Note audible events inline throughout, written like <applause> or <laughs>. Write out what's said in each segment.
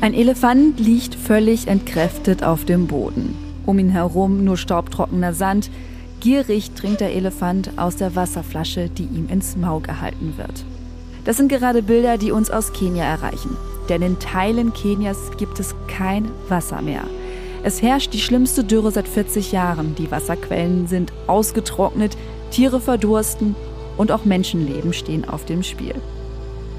Ein Elefant liegt völlig entkräftet auf dem Boden. Um ihn herum nur staubtrockener Sand. Gierig trinkt der Elefant aus der Wasserflasche, die ihm ins Maul gehalten wird. Das sind gerade Bilder, die uns aus Kenia erreichen. Denn in Teilen Kenias gibt es kein Wasser mehr. Es herrscht die schlimmste Dürre seit 40 Jahren. Die Wasserquellen sind ausgetrocknet, Tiere verdursten und auch Menschenleben stehen auf dem Spiel.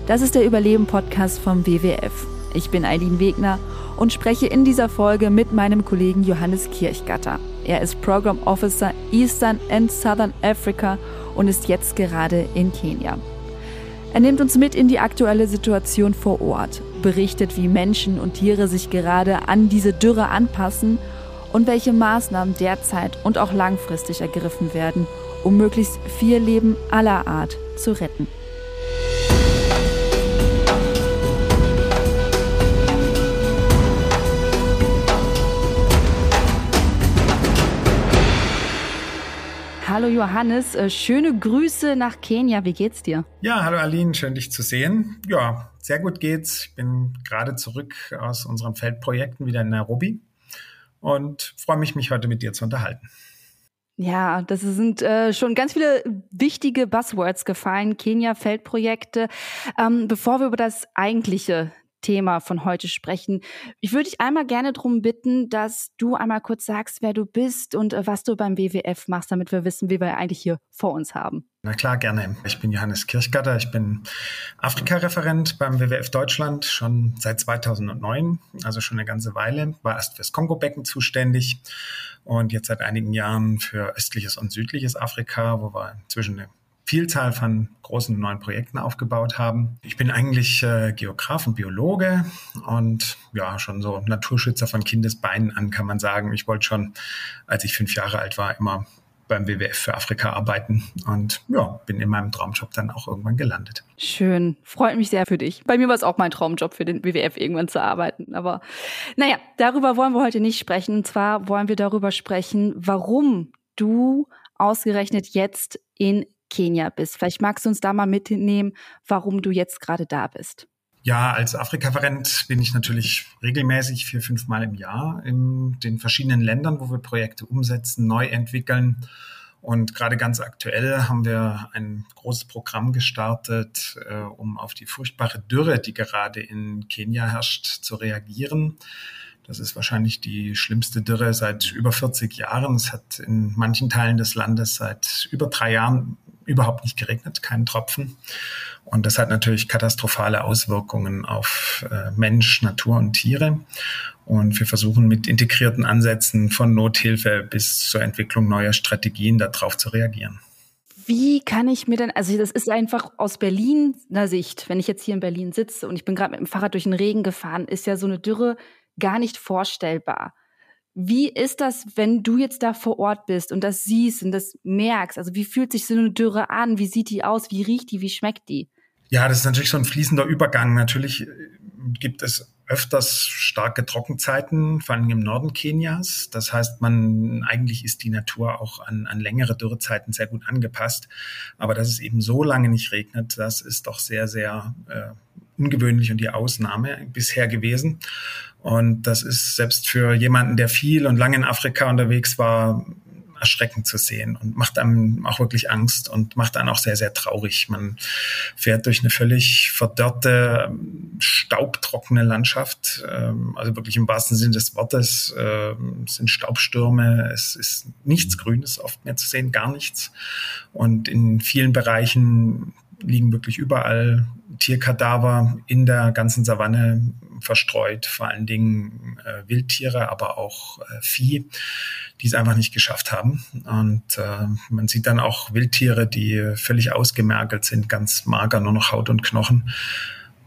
Das ist der Überleben-Podcast vom WWF. Ich bin Eileen Wegner und spreche in dieser Folge mit meinem Kollegen Johannes Kirchgatter. Er ist Program Officer Eastern and Southern Africa und ist jetzt gerade in Kenia. Er nimmt uns mit in die aktuelle Situation vor Ort, berichtet, wie Menschen und Tiere sich gerade an diese Dürre anpassen und welche Maßnahmen derzeit und auch langfristig ergriffen werden, um möglichst vier Leben aller Art zu retten. Hallo Johannes, äh, schöne Grüße nach Kenia. Wie geht's dir? Ja, hallo Aline, schön dich zu sehen. Ja, sehr gut geht's. Ich bin gerade zurück aus unseren Feldprojekten wieder in Nairobi und freue mich, mich heute mit dir zu unterhalten. Ja, das sind äh, schon ganz viele wichtige Buzzwords gefallen, Kenia-Feldprojekte. Ähm, bevor wir über das eigentliche Thema von heute sprechen. Ich würde dich einmal gerne darum bitten, dass du einmal kurz sagst, wer du bist und äh, was du beim WWF machst, damit wir wissen, wie wir eigentlich hier vor uns haben. Na klar, gerne. Ich bin Johannes Kirchgatter. Ich bin Afrika-Referent beim WWF Deutschland schon seit 2009, also schon eine ganze Weile. War erst fürs Kongo-Becken zuständig und jetzt seit einigen Jahren für östliches und südliches Afrika, wo wir inzwischen eine Vielzahl von großen neuen Projekten aufgebaut haben. Ich bin eigentlich äh, Geograf und Biologe und ja, schon so Naturschützer von Kindesbeinen an, kann man sagen. Ich wollte schon, als ich fünf Jahre alt war, immer beim WWF für Afrika arbeiten und ja, bin in meinem Traumjob dann auch irgendwann gelandet. Schön, freut mich sehr für dich. Bei mir war es auch mein Traumjob für den WWF irgendwann zu arbeiten, aber naja, darüber wollen wir heute nicht sprechen. Und zwar wollen wir darüber sprechen, warum du ausgerechnet jetzt in Kenia bist. Vielleicht magst du uns da mal mitnehmen, warum du jetzt gerade da bist. Ja, als Afrika-Referent bin ich natürlich regelmäßig vier, fünf Mal im Jahr in den verschiedenen Ländern, wo wir Projekte umsetzen, neu entwickeln. Und gerade ganz aktuell haben wir ein großes Programm gestartet, äh, um auf die furchtbare Dürre, die gerade in Kenia herrscht, zu reagieren. Das ist wahrscheinlich die schlimmste Dürre seit über 40 Jahren. Es hat in manchen Teilen des Landes seit über drei Jahren überhaupt nicht geregnet, keinen Tropfen. Und das hat natürlich katastrophale Auswirkungen auf äh, Mensch, Natur und Tiere. Und wir versuchen mit integrierten Ansätzen von Nothilfe bis zur Entwicklung neuer Strategien darauf zu reagieren. Wie kann ich mir denn, also das ist einfach aus Berliner Sicht, wenn ich jetzt hier in Berlin sitze und ich bin gerade mit dem Fahrrad durch den Regen gefahren, ist ja so eine Dürre gar nicht vorstellbar. Wie ist das, wenn du jetzt da vor Ort bist und das siehst und das merkst? Also wie fühlt sich so eine Dürre an? Wie sieht die aus? Wie riecht die? Wie schmeckt die? Ja, das ist natürlich so ein fließender Übergang. Natürlich äh, gibt es öfters starke Trockenzeiten, vor allem im Norden Kenias. Das heißt, man eigentlich ist die Natur auch an, an längere Dürrezeiten sehr gut angepasst. Aber dass es eben so lange nicht regnet, das ist doch sehr, sehr äh, ungewöhnlich und die Ausnahme bisher gewesen. Und das ist selbst für jemanden, der viel und lange in Afrika unterwegs war, erschreckend zu sehen und macht einem auch wirklich Angst und macht einen auch sehr, sehr traurig. Man fährt durch eine völlig verdörrte, staubtrockene Landschaft, ähm, also wirklich im wahrsten Sinne des Wortes. Ähm, es sind Staubstürme, es ist nichts Grünes oft mehr zu sehen, gar nichts. Und in vielen Bereichen liegen wirklich überall Tierkadaver in der ganzen Savanne verstreut, vor allen Dingen äh, Wildtiere, aber auch äh, Vieh, die es einfach nicht geschafft haben. Und äh, man sieht dann auch Wildtiere, die völlig ausgemergelt sind, ganz mager, nur noch Haut und Knochen.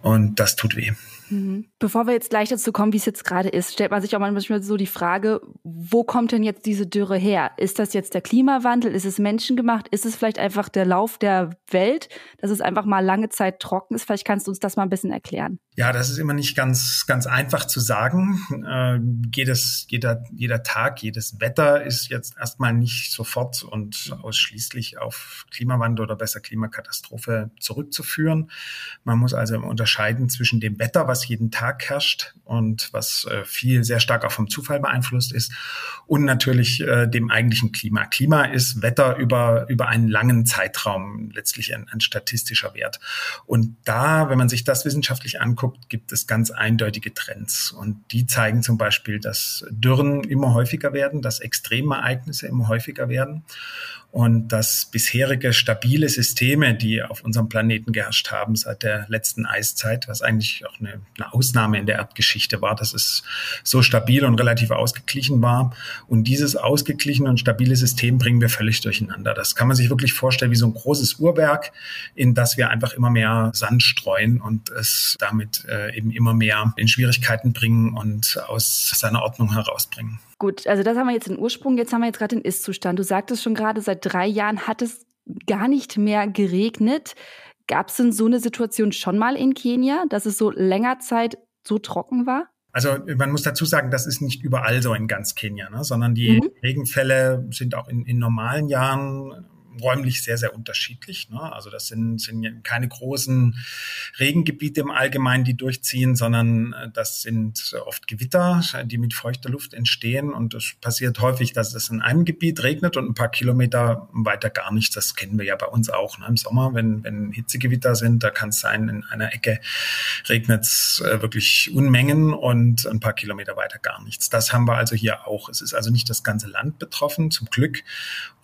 Und das tut weh. Mhm. Bevor wir jetzt gleich dazu kommen, wie es jetzt gerade ist, stellt man sich auch manchmal so die Frage, wo kommt denn jetzt diese Dürre her? Ist das jetzt der Klimawandel? Ist es menschengemacht? Ist es vielleicht einfach der Lauf der Welt, dass es einfach mal lange Zeit trocken ist? Vielleicht kannst du uns das mal ein bisschen erklären. Ja, das ist immer nicht ganz, ganz einfach zu sagen. Äh, jedes, jeder, jeder Tag, jedes Wetter ist jetzt erstmal nicht sofort und ausschließlich auf Klimawandel oder besser Klimakatastrophe zurückzuführen. Man muss also unterscheiden zwischen dem Wetter, was jeden Tag herrscht und was äh, viel sehr stark auch vom Zufall beeinflusst ist und natürlich äh, dem eigentlichen Klima. Klima ist Wetter über, über einen langen Zeitraum letztlich ein, ein statistischer Wert. Und da, wenn man sich das wissenschaftlich anguckt, gibt es ganz eindeutige Trends. Und die zeigen zum Beispiel, dass Dürren immer häufiger werden, dass Extremereignisse immer häufiger werden und dass bisherige stabile Systeme, die auf unserem Planeten geherrscht haben seit der letzten Eiszeit, was eigentlich auch eine, eine, Ausnahme in der Erdgeschichte war, dass es so stabil und relativ ausgeglichen war. Und dieses ausgeglichene und stabile System bringen wir völlig durcheinander. Das kann man sich wirklich vorstellen wie so ein großes Uhrwerk, in das wir einfach immer mehr Sand streuen und es damit äh, eben immer mehr in Schwierigkeiten bringen und aus seiner Ordnung herausbringen. Gut, also das haben wir jetzt den Ursprung, jetzt haben wir jetzt gerade den Ist-Zustand. Du sagtest schon gerade, seit drei Jahren hat es gar nicht mehr geregnet. Gab es denn so eine Situation schon mal in Kenia, dass es so länger Zeit so trocken war? Also man muss dazu sagen, das ist nicht überall so in ganz Kenia, ne? sondern die mhm. Regenfälle sind auch in, in normalen Jahren räumlich sehr, sehr unterschiedlich. Ne? Also das sind, sind keine großen Regengebiete im Allgemeinen, die durchziehen, sondern äh, das sind oft Gewitter, die mit feuchter Luft entstehen. Und es passiert häufig, dass es in einem Gebiet regnet und ein paar Kilometer weiter gar nichts. Das kennen wir ja bei uns auch ne? im Sommer, wenn, wenn Hitzegewitter sind. Da kann es sein, in einer Ecke regnet es äh, wirklich Unmengen und ein paar Kilometer weiter gar nichts. Das haben wir also hier auch. Es ist also nicht das ganze Land betroffen, zum Glück.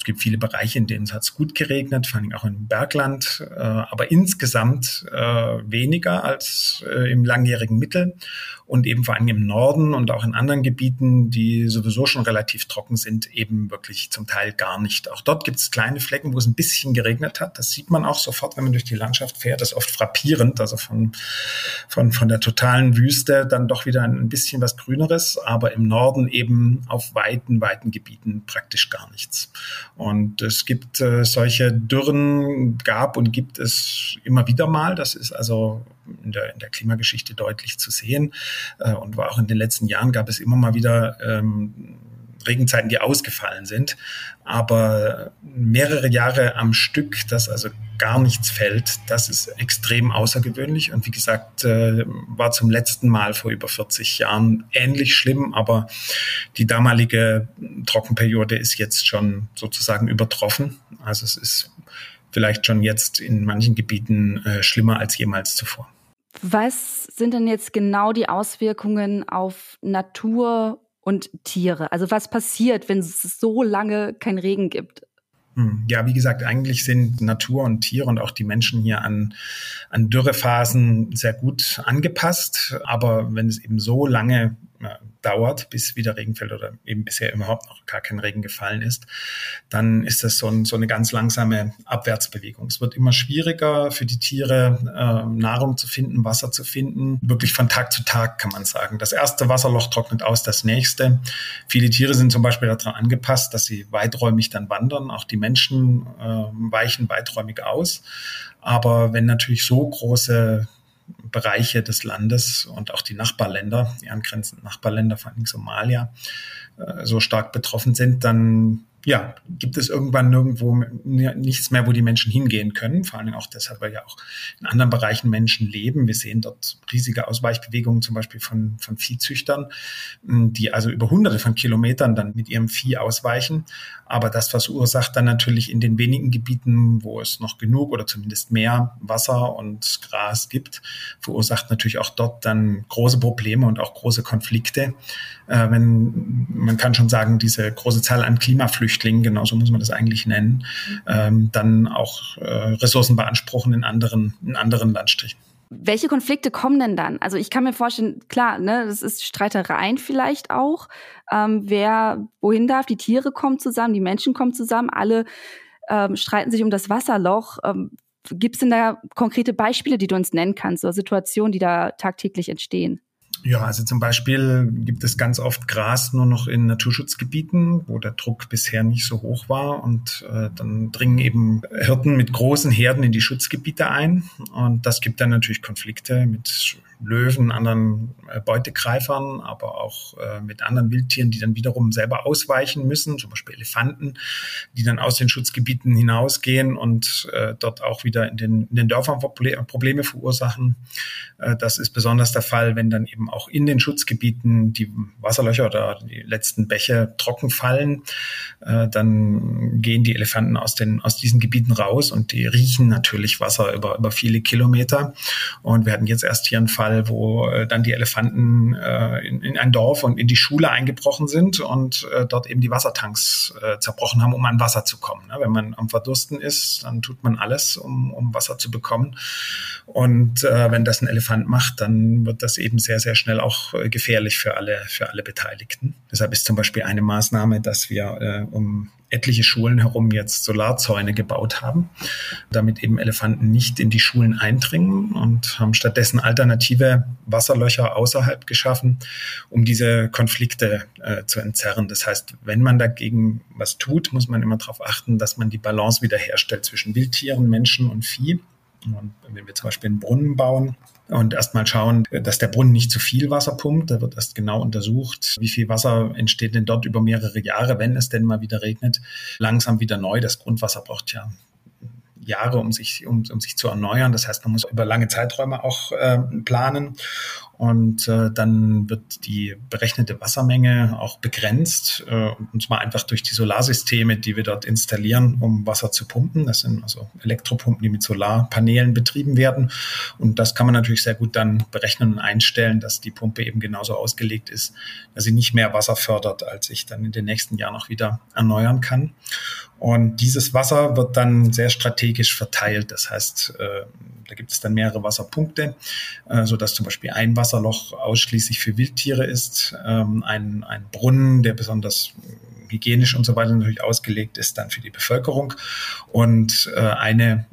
Es gibt viele Bereiche, in denen es hat es gut geregnet, vor allem auch im Bergland, äh, aber insgesamt äh, weniger als äh, im langjährigen Mittel und eben vor allem im Norden und auch in anderen Gebieten, die sowieso schon relativ trocken sind, eben wirklich zum Teil gar nicht. Auch dort gibt es kleine Flecken, wo es ein bisschen geregnet hat. Das sieht man auch sofort, wenn man durch die Landschaft fährt. Das ist oft frappierend, also von, von, von der totalen Wüste dann doch wieder ein bisschen was Grüneres, aber im Norden eben auf weiten, weiten Gebieten praktisch gar nichts. Und es gibt äh, solche Dürren, gab und gibt es immer wieder mal. Das ist also in der, in der Klimageschichte deutlich zu sehen. Äh, und war auch in den letzten Jahren gab es immer mal wieder ähm, Regenzeiten, die ausgefallen sind. Aber mehrere Jahre am Stück, dass also gar nichts fällt, das ist extrem außergewöhnlich. Und wie gesagt, äh, war zum letzten Mal vor über 40 Jahren ähnlich schlimm. Aber die damalige Trockenperiode ist jetzt schon sozusagen übertroffen. Also es ist vielleicht schon jetzt in manchen Gebieten äh, schlimmer als jemals zuvor. Was sind denn jetzt genau die Auswirkungen auf Natur und Tiere? Also was passiert, wenn es so lange kein Regen gibt? Hm, ja, wie gesagt, eigentlich sind Natur und Tiere und auch die Menschen hier an, an Dürrephasen sehr gut angepasst. Aber wenn es eben so lange dauert, bis wieder Regen fällt oder eben bisher überhaupt noch gar kein Regen gefallen ist, dann ist das so, ein, so eine ganz langsame Abwärtsbewegung. Es wird immer schwieriger für die Tiere, äh, Nahrung zu finden, Wasser zu finden. Wirklich von Tag zu Tag kann man sagen. Das erste Wasserloch trocknet aus, das nächste. Viele Tiere sind zum Beispiel daran angepasst, dass sie weiträumig dann wandern. Auch die Menschen äh, weichen weiträumig aus. Aber wenn natürlich so große Bereiche des Landes und auch die Nachbarländer, die angrenzenden Nachbarländer, vor allem Somalia, äh, so stark betroffen sind, dann ja, gibt es irgendwann nirgendwo nichts mehr, wo die Menschen hingehen können. Vor allem auch deshalb, weil ja auch in anderen Bereichen Menschen leben. Wir sehen dort riesige Ausweichbewegungen, zum Beispiel von, von Viehzüchtern, die also über hunderte von Kilometern dann mit ihrem Vieh ausweichen. Aber das verursacht dann natürlich in den wenigen Gebieten, wo es noch genug oder zumindest mehr Wasser und Gras gibt, verursacht natürlich auch dort dann große Probleme und auch große Konflikte. Äh, wenn man kann schon sagen, diese große Zahl an Klimaflüchtlingen Flüchtlingen, genauso muss man das eigentlich nennen, ähm, dann auch äh, Ressourcen beanspruchen in anderen, in anderen Landstrichen. Welche Konflikte kommen denn dann? Also ich kann mir vorstellen, klar, ne, das ist Streitereien vielleicht auch. Ähm, wer wohin darf? Die Tiere kommen zusammen, die Menschen kommen zusammen, alle ähm, streiten sich um das Wasserloch. Ähm, Gibt es denn da konkrete Beispiele, die du uns nennen kannst, oder Situationen, die da tagtäglich entstehen? Ja, also zum Beispiel gibt es ganz oft Gras nur noch in Naturschutzgebieten, wo der Druck bisher nicht so hoch war. Und äh, dann dringen eben Hirten mit großen Herden in die Schutzgebiete ein. Und das gibt dann natürlich Konflikte mit Löwen, anderen äh, Beutegreifern, aber auch äh, mit anderen Wildtieren, die dann wiederum selber ausweichen müssen, zum Beispiel Elefanten, die dann aus den Schutzgebieten hinausgehen und äh, dort auch wieder in den, in den Dörfern Probleme verursachen. Das ist besonders der Fall, wenn dann eben auch in den Schutzgebieten die Wasserlöcher oder die letzten Bäche trocken fallen. Dann gehen die Elefanten aus, den, aus diesen Gebieten raus und die riechen natürlich Wasser über, über viele Kilometer. Und wir hatten jetzt erst hier einen Fall, Fall, wo äh, dann die Elefanten äh, in, in, ein Dorf und in die Schule eingebrochen sind und äh, dort eben die Wassertanks äh, zerbrochen haben, um an Wasser zu kommen. Ne? Wenn man am Verdursten ist, dann tut man alles, um, um Wasser zu bekommen. Und äh, wenn das ein Elefant macht, dann wird das eben sehr, sehr schnell auch äh, gefährlich für alle, für alle Beteiligten. Deshalb ist zum Beispiel eine Maßnahme, dass wir um etliche Schulen herum jetzt Solarzäune gebaut haben, damit eben Elefanten nicht in die Schulen eindringen und haben stattdessen alternative Wasserlöcher außerhalb geschaffen, um diese Konflikte äh, zu entzerren. Das heißt, wenn man dagegen was tut, muss man immer darauf achten, dass man die Balance wiederherstellt zwischen Wildtieren, Menschen und Vieh. Und wenn wir zum Beispiel einen Brunnen bauen, und erstmal schauen, dass der Brunnen nicht zu viel Wasser pumpt. Da wird erst genau untersucht, wie viel Wasser entsteht denn dort über mehrere Jahre, wenn es denn mal wieder regnet. Langsam wieder neu. Das Grundwasser braucht ja Jahre, um sich, um, um sich zu erneuern. Das heißt, man muss über lange Zeiträume auch äh, planen. Und äh, dann wird die berechnete Wassermenge auch begrenzt, äh, und zwar einfach durch die Solarsysteme, die wir dort installieren, um Wasser zu pumpen. Das sind also Elektropumpen, die mit Solarpanelen betrieben werden. Und das kann man natürlich sehr gut dann berechnen und einstellen, dass die Pumpe eben genauso ausgelegt ist, dass sie nicht mehr Wasser fördert, als ich dann in den nächsten Jahren auch wieder erneuern kann. Und dieses Wasser wird dann sehr strategisch verteilt. Das heißt, äh, da gibt es dann mehrere Wasserpunkte, äh, so dass zum Beispiel ein Wasserloch ausschließlich für Wildtiere ist, ähm, ein, ein Brunnen, der besonders hygienisch und so weiter natürlich ausgelegt ist, dann für die Bevölkerung und äh, eine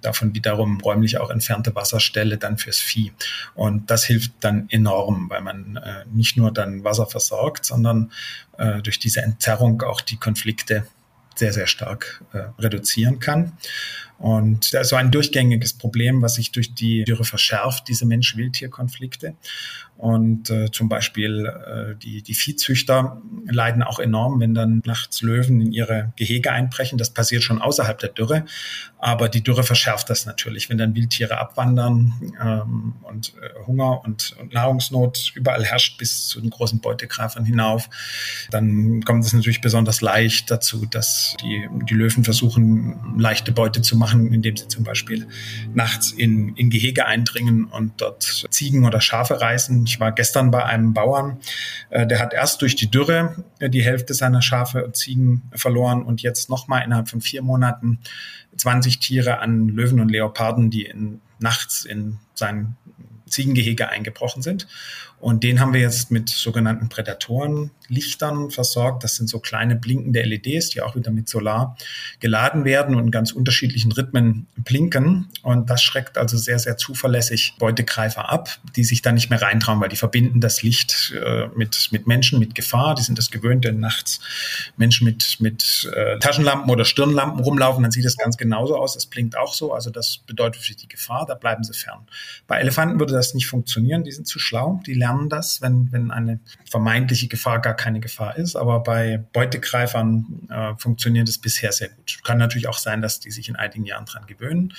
davon wiederum räumlich auch entfernte Wasserstelle dann fürs Vieh. Und das hilft dann enorm, weil man äh, nicht nur dann Wasser versorgt, sondern äh, durch diese Entzerrung auch die Konflikte sehr, sehr stark äh, reduzieren kann. Und da ist so ein durchgängiges Problem, was sich durch die Dürre verschärft, diese Mensch-Wildtier-Konflikte. Und äh, zum Beispiel äh, die, die Viehzüchter leiden auch enorm, wenn dann nachts Löwen in ihre Gehege einbrechen. Das passiert schon außerhalb der Dürre. Aber die Dürre verschärft das natürlich. Wenn dann Wildtiere abwandern ähm, und äh, Hunger und, und Nahrungsnot überall herrscht bis zu den großen Beutegreifern hinauf, dann kommt es natürlich besonders leicht dazu, dass die, die Löwen versuchen, leichte Beute zu machen, indem sie zum Beispiel nachts in, in Gehege eindringen und dort Ziegen oder Schafe reißen ich war gestern bei einem Bauern, äh, der hat erst durch die Dürre äh, die Hälfte seiner Schafe und Ziegen verloren und jetzt nochmal innerhalb von vier Monaten 20 Tiere an Löwen und Leoparden, die in, nachts in sein Ziegengehege eingebrochen sind. Und den haben wir jetzt mit sogenannten Prädatorenlichtern versorgt. Das sind so kleine blinkende LEDs, die auch wieder mit Solar geladen werden und in ganz unterschiedlichen Rhythmen blinken. Und das schreckt also sehr, sehr zuverlässig Beutegreifer ab, die sich da nicht mehr reintrauen, weil die verbinden das Licht äh, mit, mit Menschen mit Gefahr. Die sind das gewöhnt, wenn nachts Menschen mit, mit äh, Taschenlampen oder Stirnlampen rumlaufen, dann sieht es ganz genauso aus. Das blinkt auch so. Also das bedeutet für die Gefahr, da bleiben sie fern. Bei Elefanten würde das nicht funktionieren. Die sind zu schlau. Die lernen lernen das, wenn, wenn eine vermeintliche Gefahr gar keine Gefahr ist. Aber bei Beutegreifern äh, funktioniert es bisher sehr gut. Kann natürlich auch sein, dass die sich in einigen Jahren dran gewöhnen.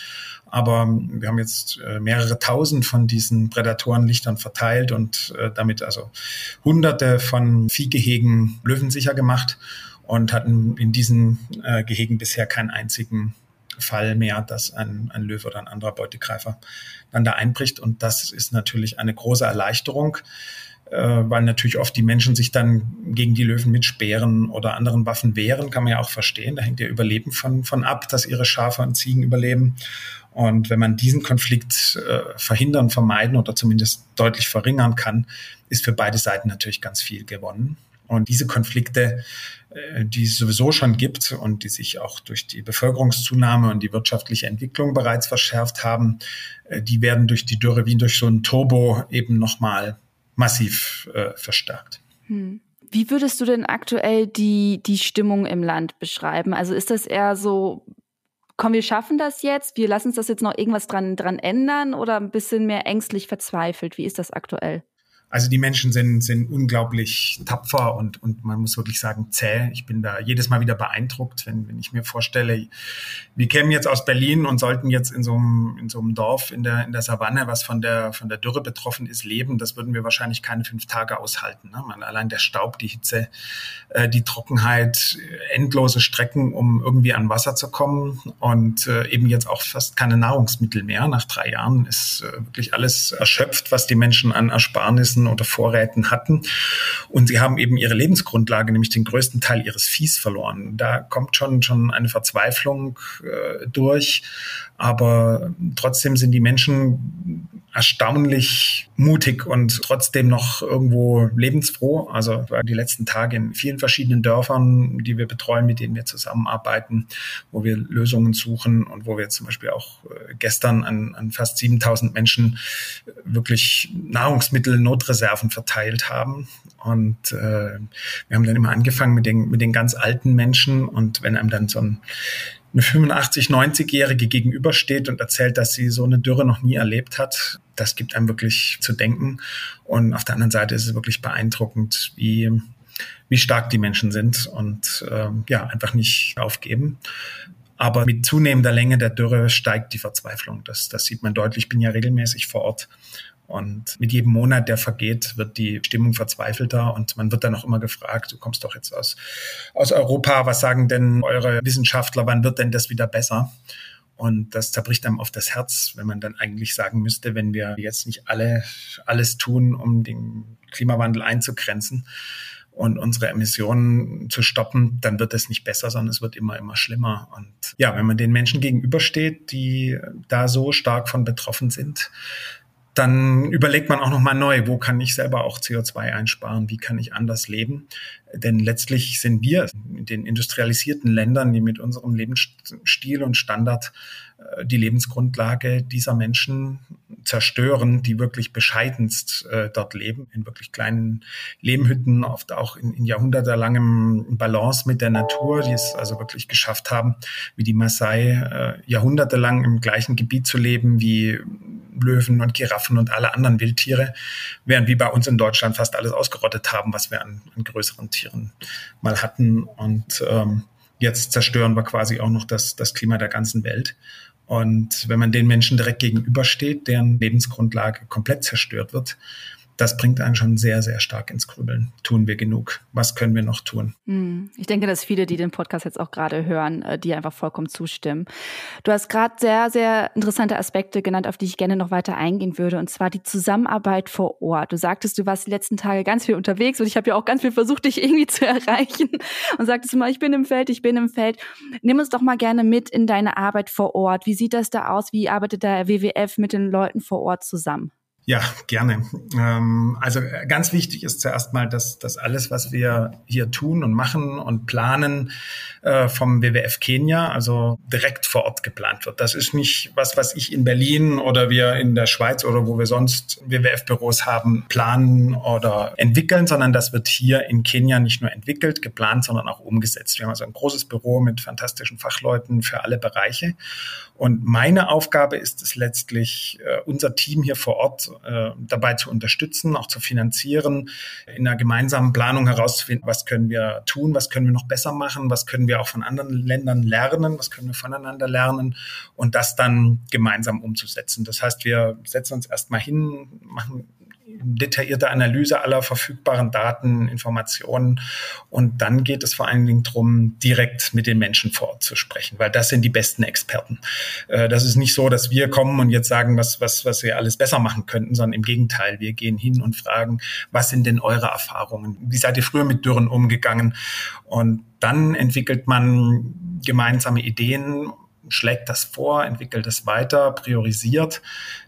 Aber wir haben jetzt äh, mehrere tausend von diesen Prädatorenlichtern verteilt und äh, damit also hunderte von Viehgehegen löwensicher gemacht und hatten in diesen äh, Gehegen bisher keinen einzigen Fall mehr, dass ein, ein Löwe oder ein anderer Beutegreifer dann da einbricht. Und das ist natürlich eine große Erleichterung, äh, weil natürlich oft die Menschen sich dann gegen die Löwen mit Speeren oder anderen Waffen wehren, kann man ja auch verstehen. Da hängt ja Überleben von, von ab, dass ihre Schafe und Ziegen überleben. Und wenn man diesen Konflikt äh, verhindern, vermeiden oder zumindest deutlich verringern kann, ist für beide Seiten natürlich ganz viel gewonnen. Und diese Konflikte, äh, die es sowieso schon gibt und die sich auch durch die Bevölkerungszunahme und die wirtschaftliche Entwicklung bereits verschärft haben, äh, die werden durch die Dürre wie durch so ein Turbo eben nochmal massiv äh, verstärkt. Hm. Wie würdest du denn aktuell die, die Stimmung im Land beschreiben? Also ist das eher so, komm, wir schaffen das jetzt, wir lassen uns das jetzt noch irgendwas dran, dran ändern oder ein bisschen mehr ängstlich verzweifelt? Wie ist das aktuell? Also die Menschen sind, sind unglaublich tapfer und, und man muss wirklich sagen zäh. Ich bin da jedes Mal wieder beeindruckt, wenn, wenn ich mir vorstelle, wir kämen jetzt aus Berlin und sollten jetzt in so einem, in so einem Dorf in der, in der Savanne, was von der, von der Dürre betroffen ist, leben. Das würden wir wahrscheinlich keine fünf Tage aushalten. Ne? Man, allein der Staub, die Hitze, äh, die Trockenheit, endlose Strecken, um irgendwie an Wasser zu kommen und äh, eben jetzt auch fast keine Nahrungsmittel mehr. Nach drei Jahren ist äh, wirklich alles erschöpft, was die Menschen an Ersparnissen Ressourcen oder Vorräten hatten. Und sie haben eben ihre Lebensgrundlage, nämlich den größten Teil ihres Viehs verloren. Da kommt schon, schon eine Verzweiflung äh, durch. Aber trotzdem sind die Menschen erstaunlich mutig und trotzdem noch irgendwo lebensfroh. Also die letzten Tage in vielen verschiedenen Dörfern, die wir betreuen, mit denen wir zusammenarbeiten, wo wir Lösungen suchen und wo wir zum Beispiel auch äh, gestern an, an fast 7000 Menschen wirklich Nahrungsmittel, Notreserven verteilt haben. Und äh, wir haben dann immer angefangen mit den, mit den ganz alten Menschen und wenn einem dann so ein eine 85, 90-Jährige gegenübersteht und erzählt, dass sie so eine Dürre noch nie erlebt hat, das gibt einem wirklich zu denken. Und auf der anderen Seite ist es wirklich beeindruckend, wie, wie stark die Menschen sind und äh, ja, einfach nicht aufgeben. Aber mit zunehmender Länge der Dürre steigt die Verzweiflung. Das, das sieht man deutlich. Ich bin ja regelmäßig vor Ort und mit jedem Monat, der vergeht, wird die Stimmung verzweifelter und man wird dann auch immer gefragt, du kommst doch jetzt aus, aus Europa, was sagen denn eure Wissenschaftler, wann wird denn das wieder besser? Und das zerbricht einem auf das Herz, wenn man dann eigentlich sagen müsste, wenn wir jetzt nicht alle alles tun, um den Klimawandel einzugrenzen und unsere Emissionen zu stoppen, dann wird es nicht besser, sondern es wird immer, immer schlimmer. Und ja, wenn man den Menschen gegenübersteht, die da so stark von betroffen sind, dann überlegt man auch nochmal neu, wo kann ich selber auch CO2 einsparen, wie kann ich anders leben. Denn letztlich sind wir in den industrialisierten Ländern, die mit unserem Lebensstil und Standard die Lebensgrundlage dieser Menschen zerstören, die wirklich bescheidenst äh, dort leben, in wirklich kleinen Lehmhütten, oft auch in, in jahrhundertelangem Balance mit der Natur, die es also wirklich geschafft haben, wie die Maasai, äh, jahrhundertelang im gleichen Gebiet zu leben, wie Löwen und Giraffen und alle anderen Wildtiere, während wir bei uns in Deutschland fast alles ausgerottet haben, was wir an, an größeren Tieren mal hatten. Und ähm, jetzt zerstören wir quasi auch noch das, das Klima der ganzen Welt. Und wenn man den Menschen direkt gegenübersteht, deren Lebensgrundlage komplett zerstört wird, das bringt einen schon sehr, sehr stark ins Grübeln. Tun wir genug? Was können wir noch tun? Hm. Ich denke, dass viele, die den Podcast jetzt auch gerade hören, äh, die einfach vollkommen zustimmen. Du hast gerade sehr, sehr interessante Aspekte genannt, auf die ich gerne noch weiter eingehen würde, und zwar die Zusammenarbeit vor Ort. Du sagtest, du warst die letzten Tage ganz viel unterwegs und ich habe ja auch ganz viel versucht, dich <laughs> irgendwie zu erreichen und sagtest immer, ich bin im Feld, ich bin im Feld. Nimm uns doch mal gerne mit in deine Arbeit vor Ort. Wie sieht das da aus? Wie arbeitet der WWF mit den Leuten vor Ort zusammen? Ja, gerne. Ähm, also äh, ganz wichtig ist zuerst mal, dass, dass alles, was wir hier tun und machen und planen, äh, vom WWF Kenia, also direkt vor Ort geplant wird. Das ist nicht was, was ich in Berlin oder wir in der Schweiz oder wo wir sonst WWF-Büros haben, planen oder entwickeln, sondern das wird hier in Kenia nicht nur entwickelt, geplant, sondern auch umgesetzt. Wir haben also ein großes Büro mit fantastischen Fachleuten für alle Bereiche. Und meine Aufgabe ist es letztlich, äh, unser Team hier vor Ort äh, dabei zu unterstützen, auch zu finanzieren, in einer gemeinsamen Planung herauszufinden, was können wir tun, was können wir noch besser machen, was können wir auch von anderen Ländern lernen, was können wir voneinander lernen und das dann gemeinsam umzusetzen. Das heißt, wir setzen uns erstmal hin, machen detaillierte Analyse aller verfügbaren Daten, Informationen. Und dann geht es vor allen Dingen darum, direkt mit den Menschen vor Ort zu sprechen, weil das sind die besten Experten. Äh, das ist nicht so, dass wir kommen und jetzt sagen, was, was, was wir alles besser machen könnten, sondern im Gegenteil. Wir gehen hin und fragen, was sind denn eure Erfahrungen? Wie seid ihr früher mit Dürren umgegangen? Und dann entwickelt man gemeinsame Ideen schlägt das vor, entwickelt es weiter, priorisiert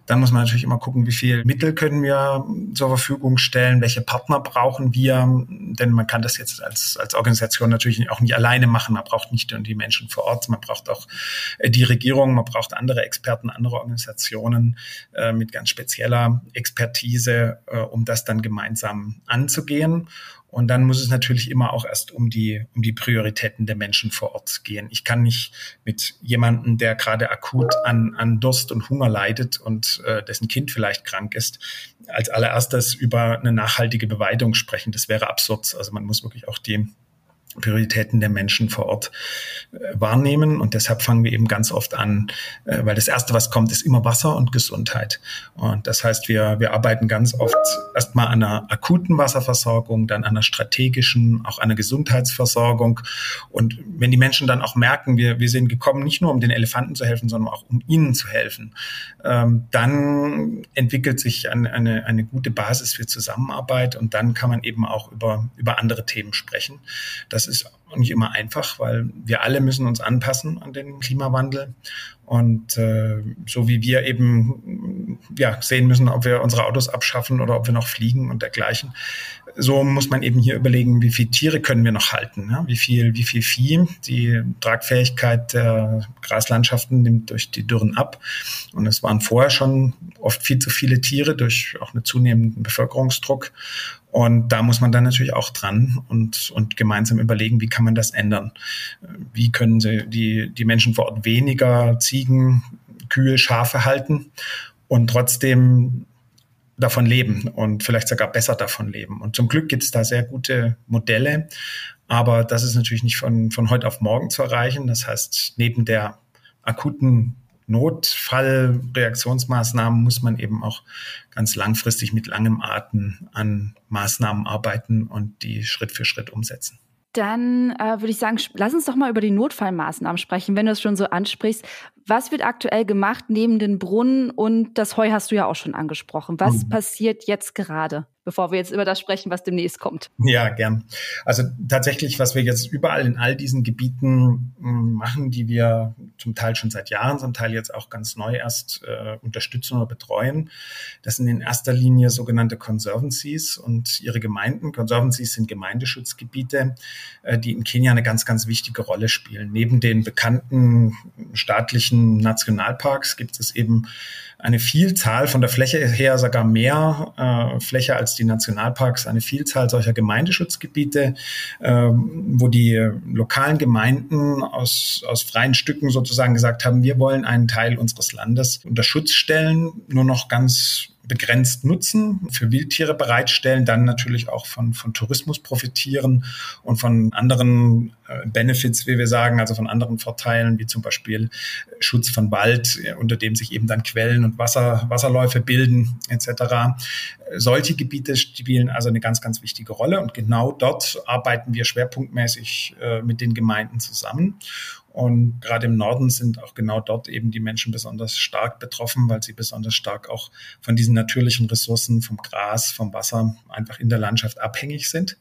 Dann muss man natürlich immer gucken, wie viel Mittel können wir zur Verfügung stellen, welche Partner brauchen wir, denn man kann das jetzt als, als Organisation natürlich auch nicht alleine machen. Man braucht nicht nur die Menschen vor Ort, man braucht auch äh, die Regierung, man braucht andere Experten, andere Organisationen äh, mit ganz spezieller Expertise, äh, um das dann gemeinsam anzugehen. Und dann muss es natürlich immer auch erst um die, um die Prioritäten der Menschen vor Ort gehen. Ich kann nicht mit jemandem, der gerade akut an, an Durst und Hunger leidet äh, dessen Kind vielleicht krank ist, als allererstes über eine nachhaltige Beweidung sprechen. Das wäre absurd. Also man muss wirklich auch die Prioritäten der Menschen vor Ort äh, wahrnehmen. Und deshalb fangen wir eben ganz oft an, äh, weil das Erste, was kommt, ist immer Wasser und Gesundheit. Und das heißt, wir, wir arbeiten ganz oft erstmal an einer akuten Wasserversorgung, dann an einer strategischen, auch an einer Gesundheitsversorgung. Und wenn die Menschen dann auch merken, wir, wir sind gekommen, nicht nur um den Elefanten zu helfen, sondern auch um ihnen zu helfen, ähm, dann entwickelt sich eine, eine, eine gute Basis für Zusammenarbeit und dann kann man eben auch über, über andere Themen sprechen. Das das ist nicht immer einfach, weil wir alle müssen uns anpassen an den Klimawandel. Und äh, so wie wir eben ja, sehen müssen, ob wir unsere Autos abschaffen oder ob wir noch fliegen und dergleichen, so muss man eben hier überlegen, wie viele Tiere können wir noch halten, ja? wie viel, wie viel Vieh. Die Tragfähigkeit der Graslandschaften nimmt durch die Dürren ab. Und es waren vorher schon oft viel zu viele Tiere durch auch einen zunehmenden Bevölkerungsdruck. Und da muss man dann natürlich auch dran und, und gemeinsam überlegen, wie kann man das ändern? Wie können sie die, die Menschen vor Ort weniger Ziegen, Kühe, Schafe halten und trotzdem davon leben und vielleicht sogar besser davon leben. Und zum Glück gibt es da sehr gute Modelle, aber das ist natürlich nicht von, von heute auf morgen zu erreichen. Das heißt, neben der akuten Notfallreaktionsmaßnahmen muss man eben auch ganz langfristig mit langem Atem an Maßnahmen arbeiten und die Schritt für Schritt umsetzen. Dann äh, würde ich sagen, lass uns doch mal über die Notfallmaßnahmen sprechen, wenn du es schon so ansprichst. Was wird aktuell gemacht neben den Brunnen und das Heu hast du ja auch schon angesprochen. Was mhm. passiert jetzt gerade? Bevor wir jetzt über das sprechen, was demnächst kommt. Ja, gern. Also tatsächlich, was wir jetzt überall in all diesen Gebieten hm, machen, die wir zum Teil schon seit Jahren, zum Teil jetzt auch ganz neu erst äh, unterstützen oder betreuen, das sind in erster Linie sogenannte Conservancies und ihre Gemeinden. Conservancies sind Gemeindeschutzgebiete, äh, die in Kenia eine ganz, ganz wichtige Rolle spielen. Neben den bekannten staatlichen Nationalparks gibt es eben eine Vielzahl, von der Fläche her sogar mehr äh, Fläche als die Nationalparks, eine Vielzahl solcher Gemeindeschutzgebiete, äh, wo die lokalen Gemeinden aus, aus freien Stücken sozusagen gesagt haben, wir wollen einen Teil unseres Landes unter Schutz stellen, nur noch ganz begrenzt nutzen, für Wildtiere bereitstellen, dann natürlich auch von, von Tourismus profitieren und von anderen äh, Benefits, wie wir sagen, also von anderen Vorteilen, wie zum Beispiel Schutz von Wald, äh, unter dem sich eben dann Quellen und Wasser, Wasserläufe bilden etc. Solche Gebiete spielen also eine ganz, ganz wichtige Rolle und genau dort arbeiten wir schwerpunktmäßig äh, mit den Gemeinden zusammen. Und gerade im Norden sind auch genau dort eben die Menschen besonders stark betroffen, weil sie besonders stark auch von diesen natürlichen Ressourcen, vom Gras, vom Wasser einfach in der Landschaft abhängig sind.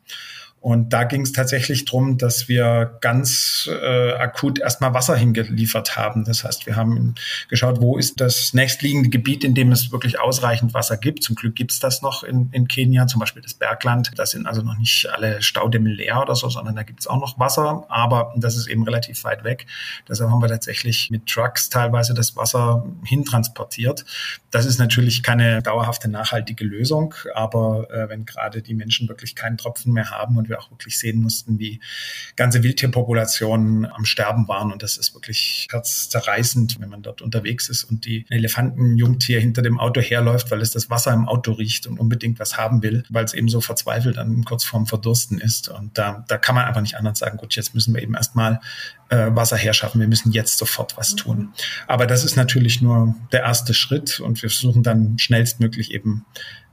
Und da ging es tatsächlich drum, dass wir ganz äh, akut erstmal Wasser hingeliefert haben. Das heißt, wir haben geschaut, wo ist das nächstliegende Gebiet, in dem es wirklich ausreichend Wasser gibt. Zum Glück gibt es das noch in, in Kenia, zum Beispiel das Bergland. Da sind also noch nicht alle Staudämme leer oder so, sondern da gibt es auch noch Wasser. Aber das ist eben relativ weit weg. Deshalb haben wir tatsächlich mit Trucks teilweise das Wasser hintransportiert. Das ist natürlich keine dauerhafte, nachhaltige Lösung. Aber äh, wenn gerade die Menschen wirklich keinen Tropfen mehr haben und wir wir auch wirklich sehen mussten, wie ganze Wildtierpopulationen am Sterben waren. Und das ist wirklich herzzerreißend, wenn man dort unterwegs ist und die Elefantenjungtier hinter dem Auto herläuft, weil es das Wasser im Auto riecht und unbedingt was haben will, weil es eben so verzweifelt dann kurz vorm Verdursten ist. Und da, da kann man einfach nicht anders sagen, gut, jetzt müssen wir eben erstmal äh, Wasser herschaffen. Wir müssen jetzt sofort was tun. Aber das ist natürlich nur der erste Schritt und wir versuchen dann schnellstmöglich eben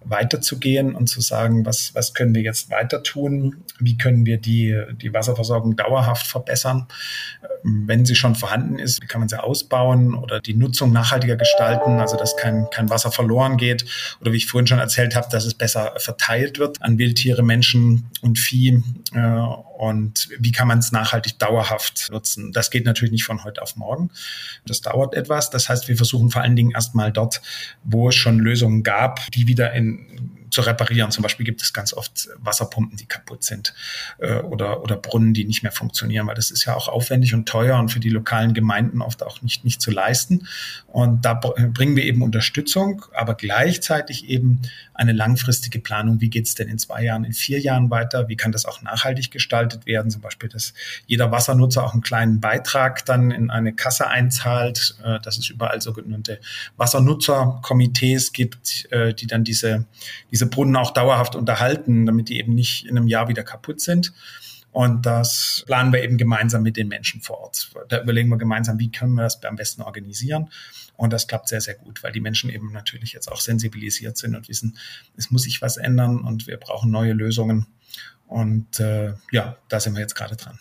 weiterzugehen und zu sagen, was, was können wir jetzt weiter tun? Wie können wir die, die Wasserversorgung dauerhaft verbessern? Wenn sie schon vorhanden ist, wie kann man sie ausbauen oder die Nutzung nachhaltiger gestalten, also dass kein, kein Wasser verloren geht oder wie ich vorhin schon erzählt habe, dass es besser verteilt wird an Wildtiere, Menschen und Vieh. Äh, und wie kann man es nachhaltig dauerhaft nutzen. Das geht natürlich nicht von heute auf morgen. Das dauert etwas. Das heißt, wir versuchen vor allen Dingen erstmal dort, wo es schon Lösungen gab, die wieder in zu reparieren. Zum Beispiel gibt es ganz oft Wasserpumpen, die kaputt sind äh, oder, oder Brunnen, die nicht mehr funktionieren, weil das ist ja auch aufwendig und teuer und für die lokalen Gemeinden oft auch nicht, nicht zu leisten. Und da bringen wir eben Unterstützung, aber gleichzeitig eben eine langfristige Planung. Wie geht es denn in zwei Jahren, in vier Jahren weiter? Wie kann das auch nachhaltig gestaltet werden? Zum Beispiel, dass jeder Wassernutzer auch einen kleinen Beitrag dann in eine Kasse einzahlt, äh, dass es überall sogenannte Wassernutzerkomitees gibt, äh, die dann diese, diese diese Brunnen auch dauerhaft unterhalten, damit die eben nicht in einem Jahr wieder kaputt sind. Und das planen wir eben gemeinsam mit den Menschen vor Ort. Da überlegen wir gemeinsam, wie können wir das am besten organisieren. Und das klappt sehr, sehr gut, weil die Menschen eben natürlich jetzt auch sensibilisiert sind und wissen, es muss sich was ändern und wir brauchen neue Lösungen. Und äh, ja, da sind wir jetzt gerade dran.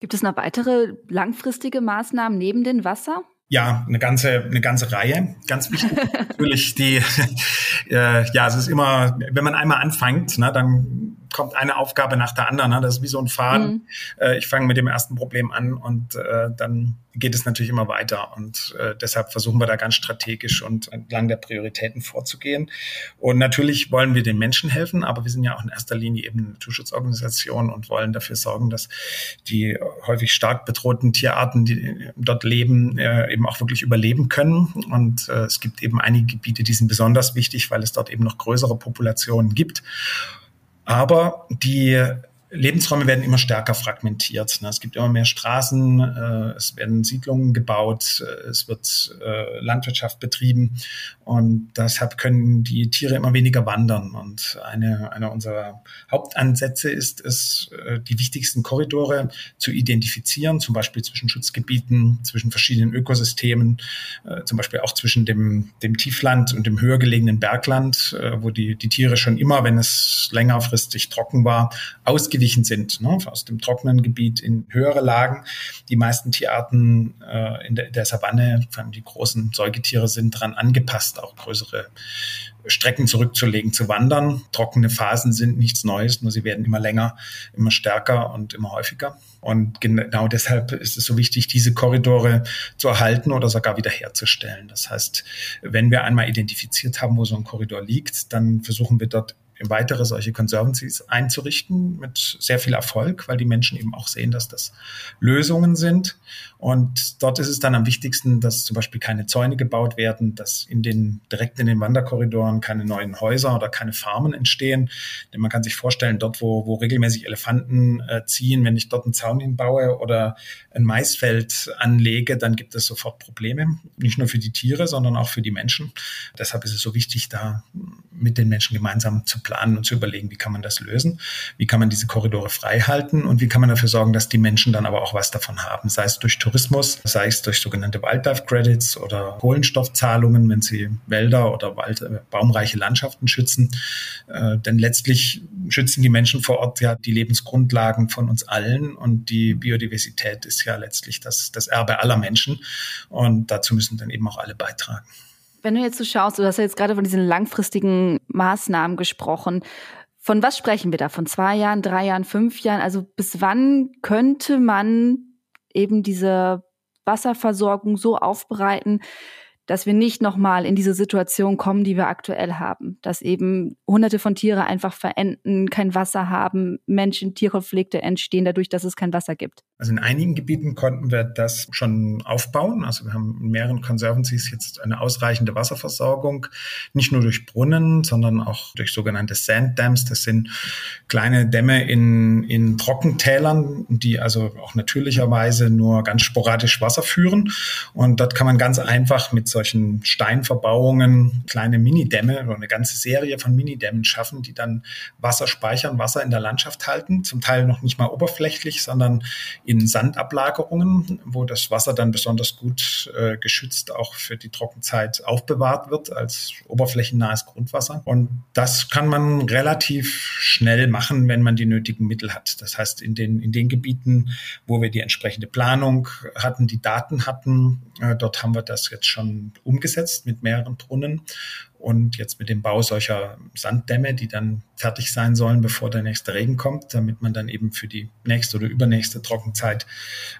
Gibt es noch weitere langfristige Maßnahmen neben dem Wasser? Ja, eine ganze, eine ganze Reihe. Ganz wichtig <laughs> natürlich die, <laughs> äh, ja, es ist immer, wenn man einmal anfängt, ne, dann kommt eine Aufgabe nach der anderen. Ne? Das ist wie so ein Faden. Mhm. Äh, ich fange mit dem ersten Problem an und äh, dann geht es natürlich immer weiter. Und äh, deshalb versuchen wir da ganz strategisch und entlang der Prioritäten vorzugehen. Und natürlich wollen wir den Menschen helfen, aber wir sind ja auch in erster Linie eben eine Naturschutzorganisation und wollen dafür sorgen, dass die häufig stark bedrohten Tierarten, die dort leben, äh, eben auch wirklich überleben können. Und äh, es gibt eben einige Gebiete, die sind besonders wichtig, weil es dort eben noch größere Populationen gibt. Aber die Lebensräume werden immer stärker fragmentiert. Ne? Es gibt immer mehr Straßen, äh, es werden Siedlungen gebaut, äh, es wird äh, Landwirtschaft betrieben und deshalb können die Tiere immer weniger wandern. Und eine, einer unserer Hauptansätze ist es, die wichtigsten Korridore zu identifizieren, zum Beispiel zwischen Schutzgebieten, zwischen verschiedenen Ökosystemen, zum Beispiel auch zwischen dem, dem Tiefland und dem höher gelegenen Bergland, wo die, die Tiere schon immer, wenn es längerfristig trocken war, ausgewiesen ausgewichen sind, ne, aus dem trockenen Gebiet in höhere Lagen. Die meisten Tierarten äh, in der, der Savanne, vor allem die großen Säugetiere, sind daran angepasst, auch größere Strecken zurückzulegen, zu wandern. Trockene Phasen sind nichts Neues, nur sie werden immer länger, immer stärker und immer häufiger. Und genau deshalb ist es so wichtig, diese Korridore zu erhalten oder sogar wiederherzustellen. Das heißt, wenn wir einmal identifiziert haben, wo so ein Korridor liegt, dann versuchen wir dort weitere solche Conservancies einzurichten mit sehr viel Erfolg, weil die Menschen eben auch sehen, dass das Lösungen sind. Und dort ist es dann am wichtigsten, dass zum Beispiel keine Zäune gebaut werden, dass in den, direkt in den Wanderkorridoren keine neuen Häuser oder keine Farmen entstehen. Denn man kann sich vorstellen, dort, wo, wo regelmäßig Elefanten äh, ziehen, wenn ich dort einen Zaun hinbaue oder ein Maisfeld anlege, dann gibt es sofort Probleme. Nicht nur für die Tiere, sondern auch für die Menschen. Deshalb ist es so wichtig, da mit den Menschen gemeinsam zu planen und zu überlegen, wie kann man das lösen, wie kann man diese Korridore frei halten? Und wie kann man dafür sorgen, dass die Menschen dann aber auch was davon haben, sei es durch Tourismus, sei es durch sogenannte Wildlife Credits oder Kohlenstoffzahlungen, wenn sie Wälder oder Wald, äh, baumreiche Landschaften schützen. Äh, denn letztlich schützen die Menschen vor Ort ja die Lebensgrundlagen von uns allen. Und die Biodiversität ist ja letztlich das, das Erbe aller Menschen. Und dazu müssen dann eben auch alle beitragen. Wenn du jetzt so schaust, du hast ja jetzt gerade von diesen langfristigen Maßnahmen gesprochen. Von was sprechen wir da? Von zwei Jahren, drei Jahren, fünf Jahren? Also bis wann könnte man eben diese Wasserversorgung so aufbereiten, dass wir nicht nochmal in diese Situation kommen, die wir aktuell haben. Dass eben hunderte von Tiere einfach verenden, kein Wasser haben, Menschen-Tierkonflikte entstehen dadurch, dass es kein Wasser gibt. Also in einigen Gebieten konnten wir das schon aufbauen. Also wir haben in mehreren Conservancies jetzt eine ausreichende Wasserversorgung, nicht nur durch Brunnen, sondern auch durch sogenannte Sand Dams. Das sind kleine Dämme in, in Trockentälern, die also auch natürlicherweise nur ganz sporadisch Wasser führen. Und dort kann man ganz einfach mit solchen Steinverbauungen kleine Minidämme oder eine ganze Serie von Minidämmen schaffen, die dann Wasser speichern, Wasser in der Landschaft halten. Zum Teil noch nicht mal oberflächlich, sondern in Sandablagerungen, wo das Wasser dann besonders gut äh, geschützt auch für die Trockenzeit aufbewahrt wird als oberflächennahes Grundwasser. Und das kann man relativ schnell machen, wenn man die nötigen Mittel hat. Das heißt, in den, in den Gebieten, wo wir die entsprechende Planung hatten, die Daten hatten, äh, dort haben wir das jetzt schon umgesetzt mit mehreren Brunnen und jetzt mit dem Bau solcher Sanddämme, die dann fertig sein sollen, bevor der nächste Regen kommt, damit man dann eben für die nächste oder übernächste Trockenzeit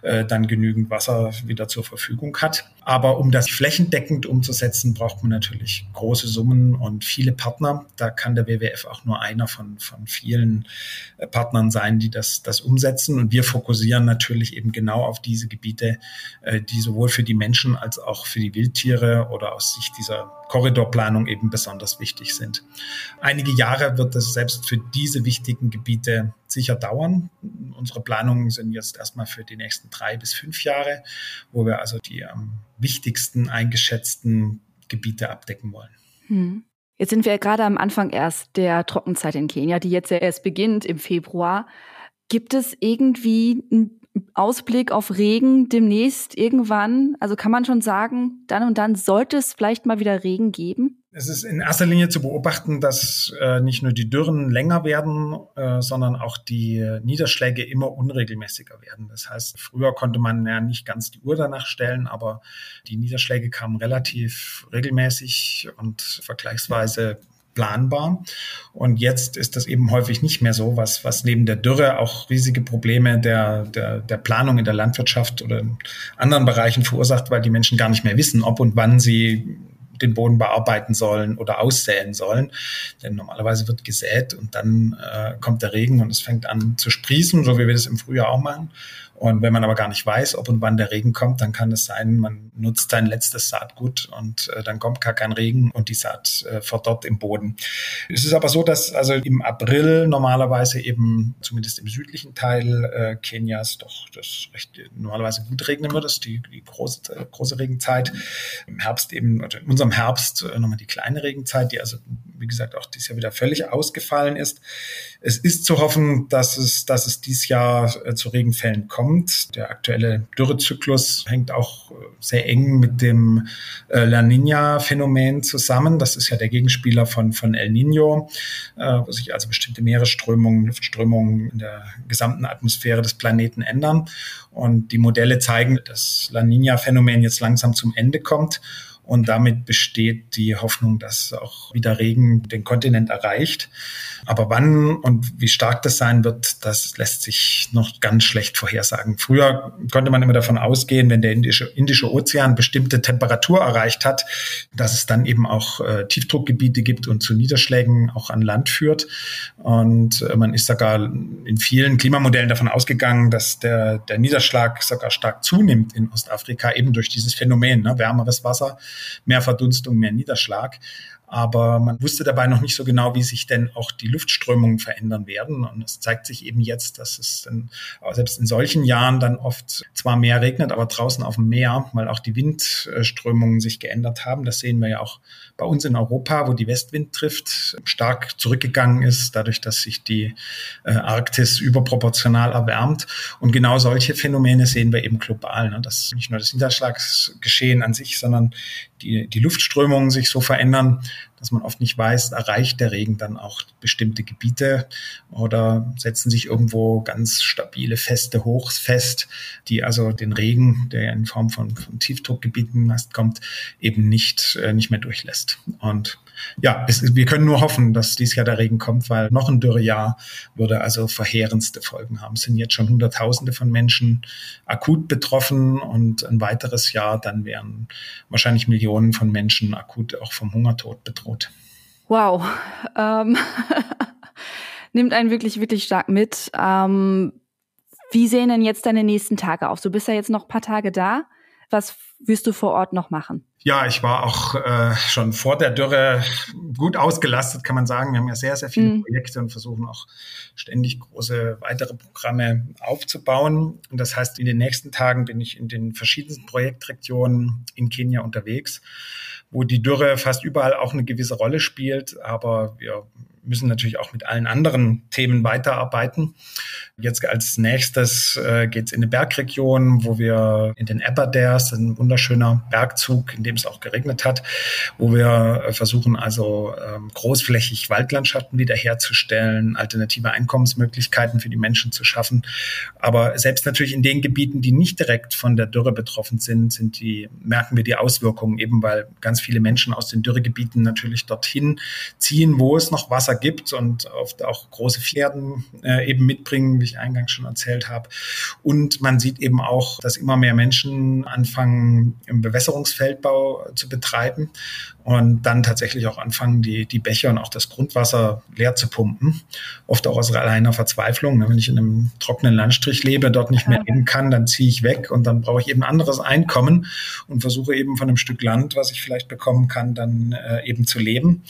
äh, dann genügend Wasser wieder zur Verfügung hat. Aber um das flächendeckend umzusetzen, braucht man natürlich große Summen und viele Partner. Da kann der WWF auch nur einer von, von vielen äh, Partnern sein, die das, das umsetzen. Und wir fokussieren natürlich eben genau auf diese Gebiete, äh, die sowohl für die Menschen als auch für die Wildtiere oder aus Sicht dieser Korridorplanung eben besonders wichtig sind. Einige Jahre wird es selbst für diese wichtigen Gebiete sicher dauern. Unsere Planungen sind jetzt erstmal für die nächsten drei bis fünf Jahre, wo wir also die am wichtigsten eingeschätzten Gebiete abdecken wollen. Hm. Jetzt sind wir ja gerade am Anfang erst der Trockenzeit in Kenia, die jetzt ja erst beginnt im Februar. Gibt es irgendwie einen Ausblick auf Regen demnächst irgendwann? Also kann man schon sagen, dann und dann sollte es vielleicht mal wieder Regen geben? Es ist in erster Linie zu beobachten, dass äh, nicht nur die Dürren länger werden, äh, sondern auch die Niederschläge immer unregelmäßiger werden. Das heißt, früher konnte man ja nicht ganz die Uhr danach stellen, aber die Niederschläge kamen relativ regelmäßig und vergleichsweise planbar. Und jetzt ist das eben häufig nicht mehr so, was, was neben der Dürre auch riesige Probleme der, der, der Planung in der Landwirtschaft oder in anderen Bereichen verursacht, weil die Menschen gar nicht mehr wissen, ob und wann sie den Boden bearbeiten sollen oder aussäen sollen. Denn normalerweise wird gesät und dann äh, kommt der Regen und es fängt an zu sprießen, so wie wir das im Frühjahr auch machen. Und wenn man aber gar nicht weiß, ob und wann der Regen kommt, dann kann es sein, man nutzt sein letztes Saatgut und äh, dann kommt gar kein Regen und die Saat äh, verdorrt im Boden. Es ist aber so, dass also im April normalerweise eben, zumindest im südlichen Teil äh, Kenias, doch das recht normalerweise gut regnen wird. Das ist die, die große, große Regenzeit. Im Herbst eben, oder in unserem Herbst äh, nochmal die kleine Regenzeit, die also, wie gesagt, auch dieses Jahr wieder völlig ausgefallen ist. Es ist zu hoffen, dass es, dass es dieses Jahr äh, zu Regenfällen kommt. Der aktuelle Dürrezyklus hängt auch äh, sehr eng mit dem äh, La Nina-Phänomen zusammen. Das ist ja der Gegenspieler von, von El Nino, wo sich also bestimmte Meeresströmungen, Luftströmungen in der gesamten Atmosphäre des Planeten ändern. Und die Modelle zeigen, dass La Nina-Phänomen jetzt langsam zum Ende kommt. Und damit besteht die Hoffnung, dass auch wieder Regen den Kontinent erreicht. Aber wann und wie stark das sein wird, das lässt sich noch ganz schlecht vorhersagen. Früher konnte man immer davon ausgehen, wenn der Indische, Indische Ozean bestimmte Temperatur erreicht hat, dass es dann eben auch äh, Tiefdruckgebiete gibt und zu Niederschlägen auch an Land führt. Und äh, man ist sogar in vielen Klimamodellen davon ausgegangen, dass der, der Niederschlag sogar stark zunimmt in Ostafrika, eben durch dieses Phänomen, ne? wärmeres Wasser, mehr Verdunstung, mehr Niederschlag aber man wusste dabei noch nicht so genau, wie sich denn auch die Luftströmungen verändern werden. Und es zeigt sich eben jetzt, dass es dann, selbst in solchen Jahren dann oft zwar mehr regnet, aber draußen auf dem Meer, weil auch die Windströmungen sich geändert haben. Das sehen wir ja auch bei uns in Europa, wo die Westwind trifft, stark zurückgegangen ist, dadurch, dass sich die äh, Arktis überproportional erwärmt. Und genau solche Phänomene sehen wir eben global. Ne? Dass nicht nur das Niederschlagsgeschehen an sich, sondern die, die Luftströmungen sich so verändern, dass man oft nicht weiß, erreicht der Regen dann auch bestimmte Gebiete oder setzen sich irgendwo ganz stabile, feste Hochs fest, die also den Regen, der in Form von, von Tiefdruckgebieten meist kommt, eben nicht, äh, nicht mehr durchlässt. Und ja, es, wir können nur hoffen, dass dieses Jahr der Regen kommt, weil noch ein Dürrejahr würde also verheerendste Folgen haben. Es sind jetzt schon Hunderttausende von Menschen akut betroffen und ein weiteres Jahr, dann wären wahrscheinlich Millionen von Menschen akut auch vom Hungertod bedroht. Wow. Ähm, <laughs> nimmt einen wirklich, wirklich stark mit. Ähm, wie sehen denn jetzt deine nächsten Tage aus? Du bist ja jetzt noch ein paar Tage da. Was wirst du vor Ort noch machen? Ja, ich war auch äh, schon vor der Dürre gut ausgelastet, kann man sagen. Wir haben ja sehr, sehr viele mhm. Projekte und versuchen auch ständig große weitere Programme aufzubauen. Und das heißt, in den nächsten Tagen bin ich in den verschiedensten Projektregionen in Kenia unterwegs, wo die Dürre fast überall auch eine gewisse Rolle spielt. Aber wir müssen natürlich auch mit allen anderen Themen weiterarbeiten. Jetzt als nächstes äh, geht es in eine Bergregion, wo wir in den Aberdares, ein wunderschöner Bergzug, in dem es auch geregnet hat, wo wir äh, versuchen also ähm, großflächig Waldlandschaften wiederherzustellen, alternative Einkommensmöglichkeiten für die Menschen zu schaffen. Aber selbst natürlich in den Gebieten, die nicht direkt von der Dürre betroffen sind, sind die, merken wir die Auswirkungen eben, weil ganz viele Menschen aus den Dürregebieten natürlich dorthin ziehen, wo es noch Wasser gibt und oft auch große Pferden äh, eben mitbringen, wie ich eingangs schon erzählt habe. Und man sieht eben auch, dass immer mehr Menschen anfangen, im Bewässerungsfeldbau zu betreiben und dann tatsächlich auch anfangen, die, die Bäche und auch das Grundwasser leer zu pumpen. Oft auch aus reiner Verzweiflung. Wenn ich in einem trockenen Landstrich lebe, dort nicht mehr leben kann, dann ziehe ich weg und dann brauche ich eben anderes Einkommen und versuche eben von einem Stück Land, was ich vielleicht bekommen kann, dann äh, eben zu leben.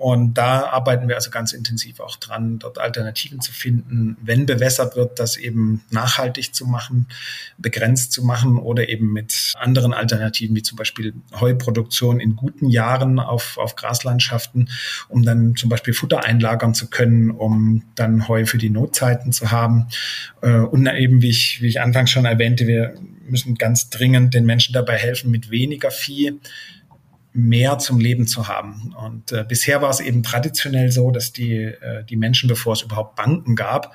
Und da arbeiten wir also ganz intensiv auch dran, dort Alternativen zu finden, wenn bewässert wird, das eben nachhaltig zu machen, begrenzt zu machen oder eben mit anderen Alternativen, wie zum Beispiel Heuproduktion in guten Jahren auf, auf Graslandschaften, um dann zum Beispiel Futter einlagern zu können, um dann Heu für die Notzeiten zu haben. Äh, und eben, wie ich, wie ich anfangs schon erwähnte, wir müssen ganz dringend den Menschen dabei helfen, mit weniger Vieh mehr zum Leben zu haben. Und äh, bisher war es eben traditionell so, dass die, äh, die Menschen, bevor es überhaupt Banken gab,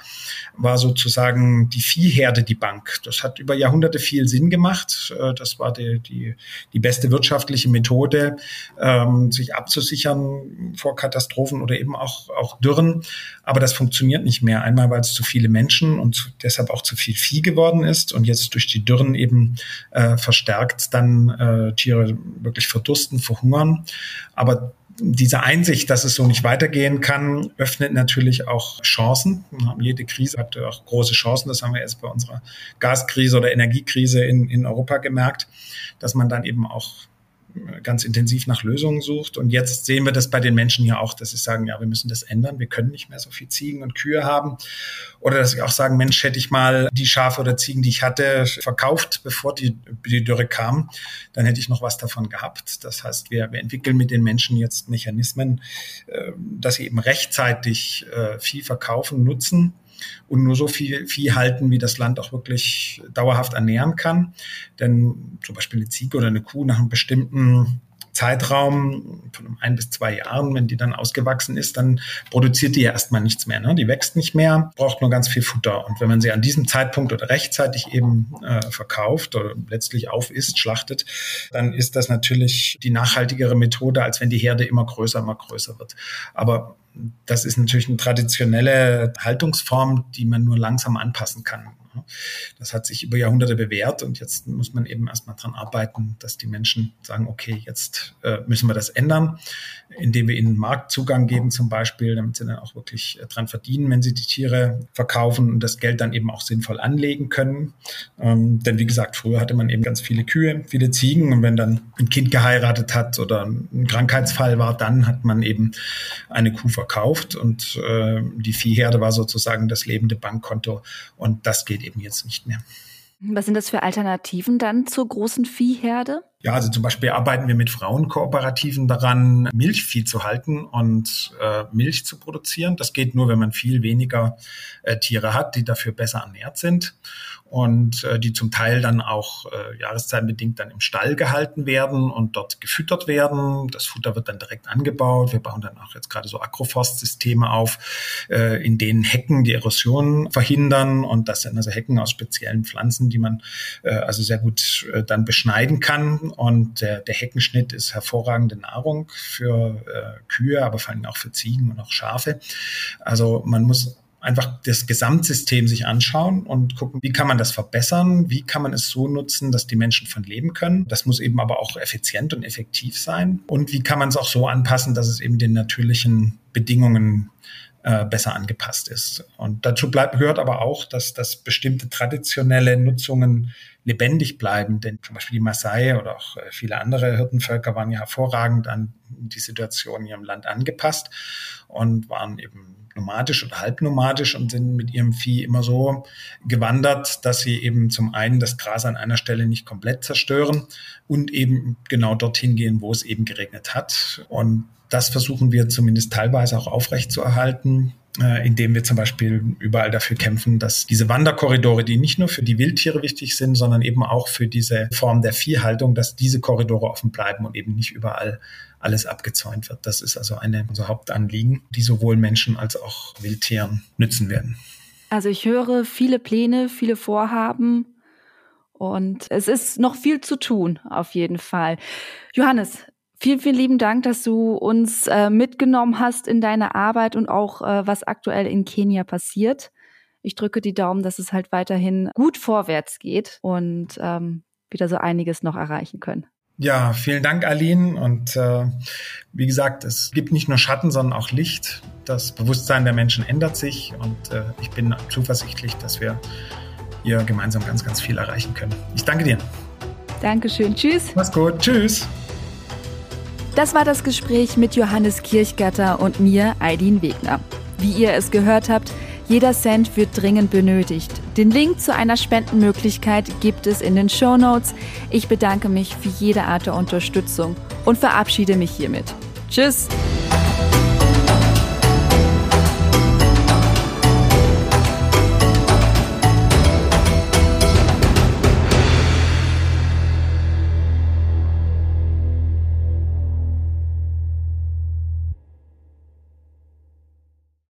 war sozusagen die Viehherde die Bank. Das hat über Jahrhunderte viel Sinn gemacht. Äh, das war die, die, die beste wirtschaftliche Methode, ähm, sich abzusichern vor Katastrophen oder eben auch, auch Dürren. Aber das funktioniert nicht mehr. Einmal, weil es zu viele Menschen und deshalb auch zu viel Vieh geworden ist und jetzt durch die Dürren eben äh, verstärkt dann äh, Tiere wirklich verdursten verhungern. Aber diese Einsicht, dass es so nicht weitergehen kann, öffnet natürlich auch Chancen. Jede Krise hat auch große Chancen. Das haben wir jetzt bei unserer Gaskrise oder Energiekrise in, in Europa gemerkt, dass man dann eben auch ganz intensiv nach Lösungen sucht. Und jetzt sehen wir das bei den Menschen ja auch, dass sie sagen, ja, wir müssen das ändern. Wir können nicht mehr so viel Ziegen und Kühe haben. Oder dass sie auch sagen, Mensch, hätte ich mal die Schafe oder Ziegen, die ich hatte, verkauft, bevor die, die Dürre kam, dann hätte ich noch was davon gehabt. Das heißt, wir, wir entwickeln mit den Menschen jetzt Mechanismen, äh, dass sie eben rechtzeitig äh, viel verkaufen, nutzen und nur so viel Vieh halten, wie das Land auch wirklich dauerhaft ernähren kann. Denn zum Beispiel eine Ziege oder eine Kuh nach einem bestimmten Zeitraum von ein bis zwei Jahren, wenn die dann ausgewachsen ist, dann produziert die ja erstmal nichts mehr. Ne? Die wächst nicht mehr, braucht nur ganz viel Futter. Und wenn man sie an diesem Zeitpunkt oder rechtzeitig eben äh, verkauft oder letztlich aufisst, schlachtet, dann ist das natürlich die nachhaltigere Methode, als wenn die Herde immer größer, immer größer wird. Aber das ist natürlich eine traditionelle Haltungsform, die man nur langsam anpassen kann. Das hat sich über Jahrhunderte bewährt und jetzt muss man eben erstmal dran arbeiten, dass die Menschen sagen, okay, jetzt äh, müssen wir das ändern, indem wir ihnen Marktzugang geben zum Beispiel, damit sie dann auch wirklich äh, dran verdienen, wenn sie die Tiere verkaufen und das Geld dann eben auch sinnvoll anlegen können. Ähm, denn wie gesagt, früher hatte man eben ganz viele Kühe, viele Ziegen und wenn dann ein Kind geheiratet hat oder ein Krankheitsfall war, dann hat man eben eine Kuh verkauft und äh, die Viehherde war sozusagen das lebende Bankkonto und das geht eben jetzt nicht mehr. Was sind das für Alternativen dann zur großen Viehherde? Ja, also zum Beispiel arbeiten wir mit Frauenkooperativen daran, Milchvieh zu halten und äh, Milch zu produzieren. Das geht nur, wenn man viel weniger äh, Tiere hat, die dafür besser ernährt sind und äh, die zum Teil dann auch äh, jahreszeitbedingt dann im Stall gehalten werden und dort gefüttert werden. Das Futter wird dann direkt angebaut. Wir bauen dann auch jetzt gerade so Agroforstsysteme auf, äh, in denen Hecken die Erosion verhindern und das sind also Hecken aus speziellen Pflanzen, die man äh, also sehr gut äh, dann beschneiden kann und der, der Heckenschnitt ist hervorragende Nahrung für äh, Kühe, aber vor allem auch für Ziegen und auch Schafe. Also man muss einfach das Gesamtsystem sich anschauen und gucken, wie kann man das verbessern, wie kann man es so nutzen, dass die Menschen von leben können. Das muss eben aber auch effizient und effektiv sein. Und wie kann man es auch so anpassen, dass es eben den natürlichen Bedingungen äh, besser angepasst ist. Und dazu bleibt, gehört aber auch, dass, dass bestimmte traditionelle Nutzungen lebendig bleiben. Denn zum Beispiel die Maasai oder auch äh, viele andere Hirtenvölker waren ja hervorragend an die Situation in ihrem Land angepasst und waren eben nomadisch oder halbnomadisch und sind mit ihrem Vieh immer so gewandert, dass sie eben zum einen das Gras an einer Stelle nicht komplett zerstören und eben genau dorthin gehen, wo es eben geregnet hat. Und das versuchen wir zumindest teilweise auch aufrechtzuerhalten äh, indem wir zum Beispiel überall dafür kämpfen, dass diese Wanderkorridore, die nicht nur für die Wildtiere wichtig sind, sondern eben auch für diese Form der Viehhaltung, dass diese Korridore offen bleiben und eben nicht überall alles abgezäunt wird. Das ist also eine unserer Hauptanliegen, die sowohl Menschen als auch Wildtieren nützen werden. Also ich höre viele Pläne, viele Vorhaben und es ist noch viel zu tun, auf jeden Fall. Johannes, Vielen, vielen lieben Dank, dass du uns äh, mitgenommen hast in deine Arbeit und auch, äh, was aktuell in Kenia passiert. Ich drücke die Daumen, dass es halt weiterhin gut vorwärts geht und ähm, wieder so einiges noch erreichen können. Ja, vielen Dank, Aline. Und äh, wie gesagt, es gibt nicht nur Schatten, sondern auch Licht. Das Bewusstsein der Menschen ändert sich und äh, ich bin zuversichtlich, dass wir hier gemeinsam ganz, ganz viel erreichen können. Ich danke dir. Dankeschön. Tschüss. Mach's gut. Tschüss. Das war das Gespräch mit Johannes Kirchgatter und mir, Aidin Wegner. Wie ihr es gehört habt, jeder Cent wird dringend benötigt. Den Link zu einer Spendenmöglichkeit gibt es in den Show Notes. Ich bedanke mich für jede Art der Unterstützung und verabschiede mich hiermit. Tschüss!